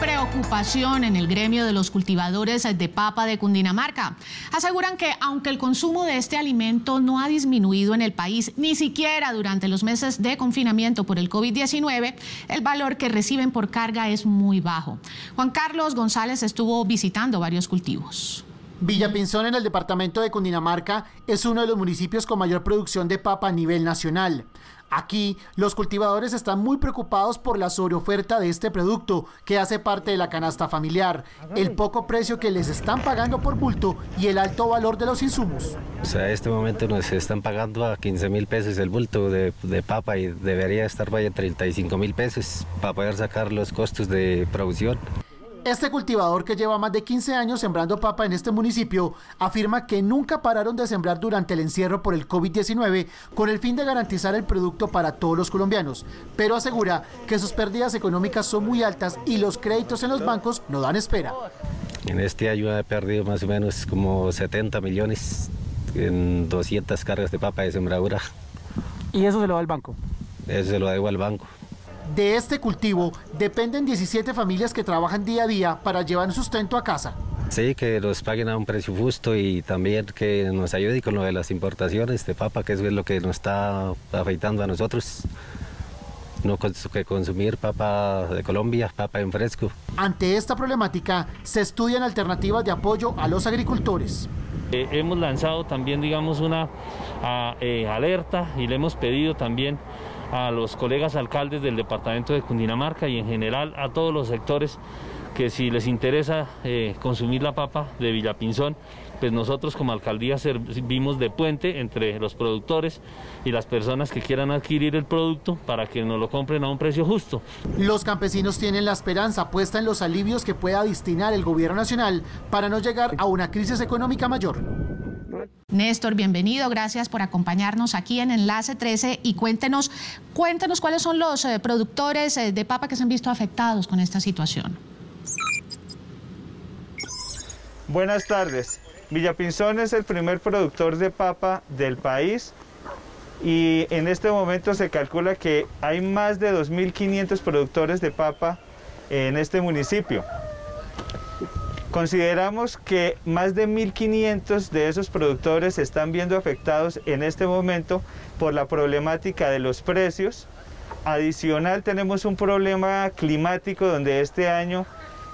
preocupación en el gremio de los cultivadores de papa de Cundinamarca. Aseguran que aunque el consumo de este alimento no ha disminuido en el país, ni siquiera durante los meses de confinamiento por el COVID-19, el valor que reciben por carga es muy bajo. Juan Carlos González estuvo visitando varios cultivos. Villapinzón en el departamento de Cundinamarca es uno de los municipios con mayor producción de papa a nivel nacional. Aquí, los cultivadores están muy preocupados por la sobreoferta de este producto que hace parte de la canasta familiar, el poco precio que les están pagando por bulto y el alto valor de los insumos. O sea, en este momento nos están pagando a 15 mil pesos el bulto de, papa y debería estar vaya 35 mil pesos para poder sacar los costos de producción. Este cultivador que lleva más de 15 años sembrando papa en este municipio afirma que nunca pararon de sembrar durante el encierro por el COVID-19 con el fin de garantizar el producto para todos los colombianos, pero asegura que sus pérdidas económicas son muy altas y los créditos en los bancos no dan espera. En este año he perdido más o menos como 70 millones en 200 cargas de papa de sembradura. ¿Y eso se lo da al banco? Eso se lo debo al banco. De este cultivo dependen 17 familias que trabajan día a día para llevar sustento a casa. Sí, que nos paguen a un precio justo y también que nos ayude con lo de las importaciones de papa, que es lo que nos está afectando a nosotros. No que consumir papa de Colombia, papa en fresco. Ante esta problemática, se estudian alternativas de apoyo a los agricultores. Eh, hemos lanzado también, digamos, una eh, alerta y le hemos pedido también a los colegas alcaldes del departamento de Cundinamarca y en general a todos los sectores que si les interesa eh, consumir la papa de Villapinzón, pues nosotros como alcaldía servimos de puente entre los productores y las personas que quieran adquirir el producto para que nos lo compren a un precio justo. Los campesinos tienen la esperanza puesta en los alivios que pueda destinar el gobierno nacional para no llegar a una crisis económica mayor. Néstor, bienvenido, gracias por acompañarnos aquí en Enlace 13 y cuéntenos, cuéntenos cuáles son los eh, productores eh, de papa que se han visto afectados con esta situación. Buenas tardes. Villapinzón es el primer productor de papa del país y en este momento se calcula que hay más de 2.500 productores de papa en este municipio. Consideramos que más de 1.500 de esos productores se están viendo afectados en este momento por la problemática de los precios. Adicional tenemos un problema climático donde este año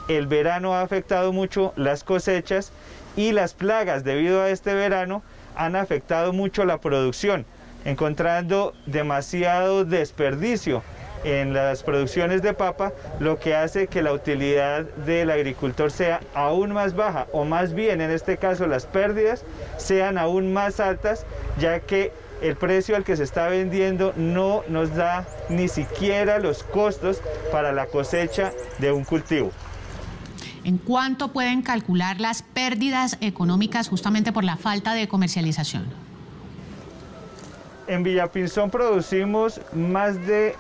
el verano ha afectado mucho las cosechas y las plagas debido a este verano han afectado mucho la producción, encontrando demasiado desperdicio en las producciones de papa, lo que hace que la utilidad del agricultor sea aún más baja, o más bien en este caso las pérdidas sean aún más altas, ya que el precio al que se está vendiendo no nos da ni siquiera los costos para la cosecha de un cultivo. ¿En cuánto pueden calcular las pérdidas económicas justamente por la falta de comercialización? En Villapinzón producimos más de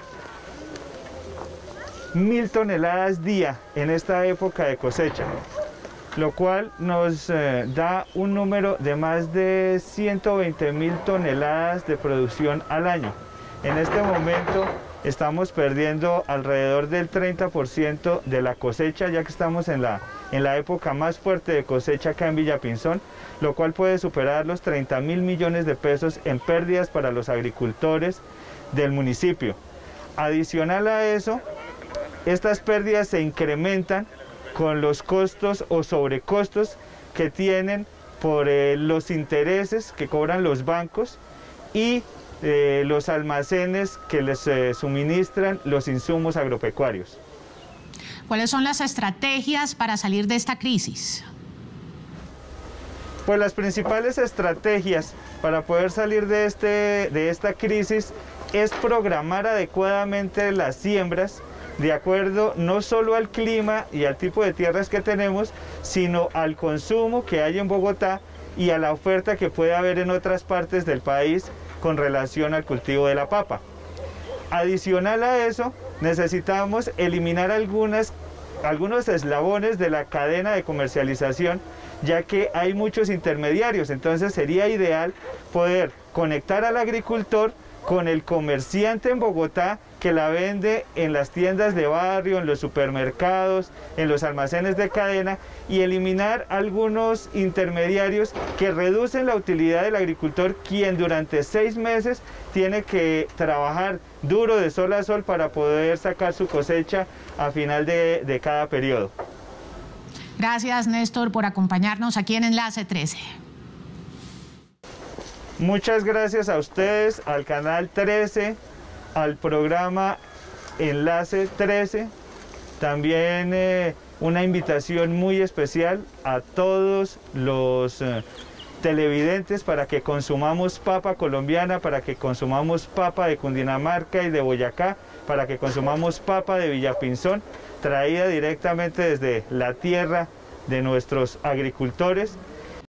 mil toneladas día en esta época de cosecha, lo cual nos eh, da un número de más de 120 mil toneladas de producción al año. En este momento estamos perdiendo alrededor del 30% de la cosecha, ya que estamos en la, en la época más fuerte de cosecha acá en Villapinzón, lo cual puede superar los 30 mil millones de pesos en pérdidas para los agricultores del municipio. Adicional a eso, estas pérdidas se incrementan con los costos o sobrecostos que tienen por eh, los intereses que cobran los bancos y eh, los almacenes que les eh, suministran los insumos agropecuarios. ¿Cuáles son las estrategias para salir de esta crisis? Pues las principales estrategias para poder salir de, este, de esta crisis es programar adecuadamente las siembras, de acuerdo no solo al clima y al tipo de tierras que tenemos, sino al consumo que hay en Bogotá y a la oferta que puede haber en otras partes del país con relación al cultivo de la papa. Adicional a eso, necesitamos eliminar algunos eslabones de la cadena de comercialización, ya que hay muchos intermediarios, entonces sería ideal poder conectar al agricultor con el comerciante en Bogotá que la vende en las tiendas de barrio, en los supermercados, en los almacenes de cadena y eliminar algunos intermediarios que reducen la utilidad del agricultor quien durante seis meses tiene que trabajar duro de sol a sol para poder sacar su cosecha a final de, de cada periodo. Gracias Néstor por acompañarnos aquí en Enlace 13. Muchas gracias a ustedes, al canal 13, al programa Enlace 13. También eh, una invitación muy especial a todos los eh, televidentes para que consumamos papa colombiana, para que consumamos papa de Cundinamarca y de Boyacá, para que consumamos papa de Villapinzón, traída directamente desde la tierra de nuestros agricultores